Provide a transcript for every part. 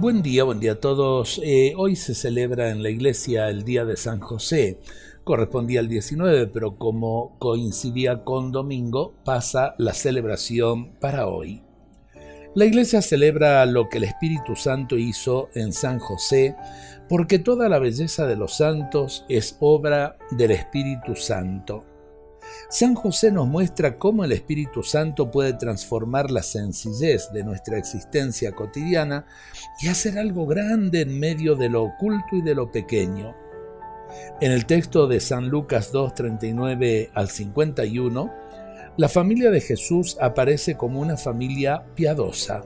Buen día, buen día a todos. Eh, hoy se celebra en la iglesia el Día de San José. Correspondía al 19, pero como coincidía con domingo, pasa la celebración para hoy. La iglesia celebra lo que el Espíritu Santo hizo en San José, porque toda la belleza de los santos es obra del Espíritu Santo. San José nos muestra cómo el Espíritu Santo puede transformar la sencillez de nuestra existencia cotidiana y hacer algo grande en medio de lo oculto y de lo pequeño. En el texto de San Lucas 2.39 al 51, la familia de Jesús aparece como una familia piadosa.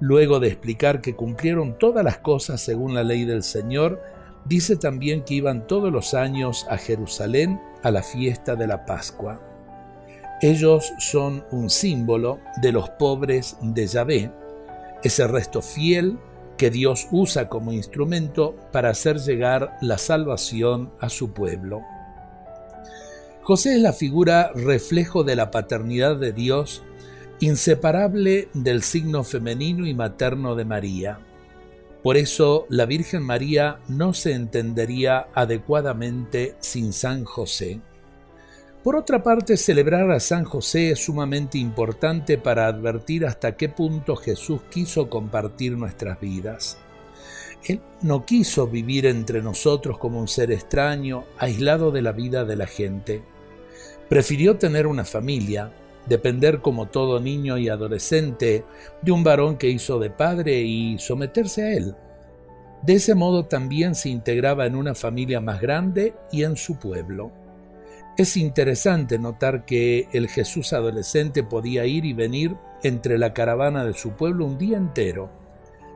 Luego de explicar que cumplieron todas las cosas según la ley del Señor, dice también que iban todos los años a Jerusalén a la fiesta de la Pascua. Ellos son un símbolo de los pobres de Yahvé, ese resto fiel que Dios usa como instrumento para hacer llegar la salvación a su pueblo. José es la figura reflejo de la paternidad de Dios, inseparable del signo femenino y materno de María. Por eso la Virgen María no se entendería adecuadamente sin San José. Por otra parte, celebrar a San José es sumamente importante para advertir hasta qué punto Jesús quiso compartir nuestras vidas. Él no quiso vivir entre nosotros como un ser extraño, aislado de la vida de la gente. Prefirió tener una familia, depender como todo niño y adolescente de un varón que hizo de padre y someterse a él. De ese modo también se integraba en una familia más grande y en su pueblo. Es interesante notar que el Jesús adolescente podía ir y venir entre la caravana de su pueblo un día entero.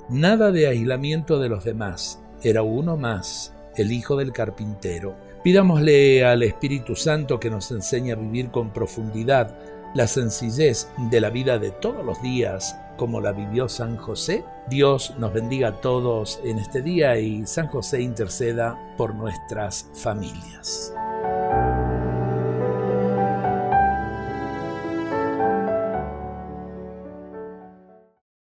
Nada de aislamiento de los demás, era uno más, el hijo del carpintero. Pidámosle al Espíritu Santo que nos enseñe a vivir con profundidad la sencillez de la vida de todos los días como la vivió San José. Dios nos bendiga a todos en este día y San José interceda por nuestras familias.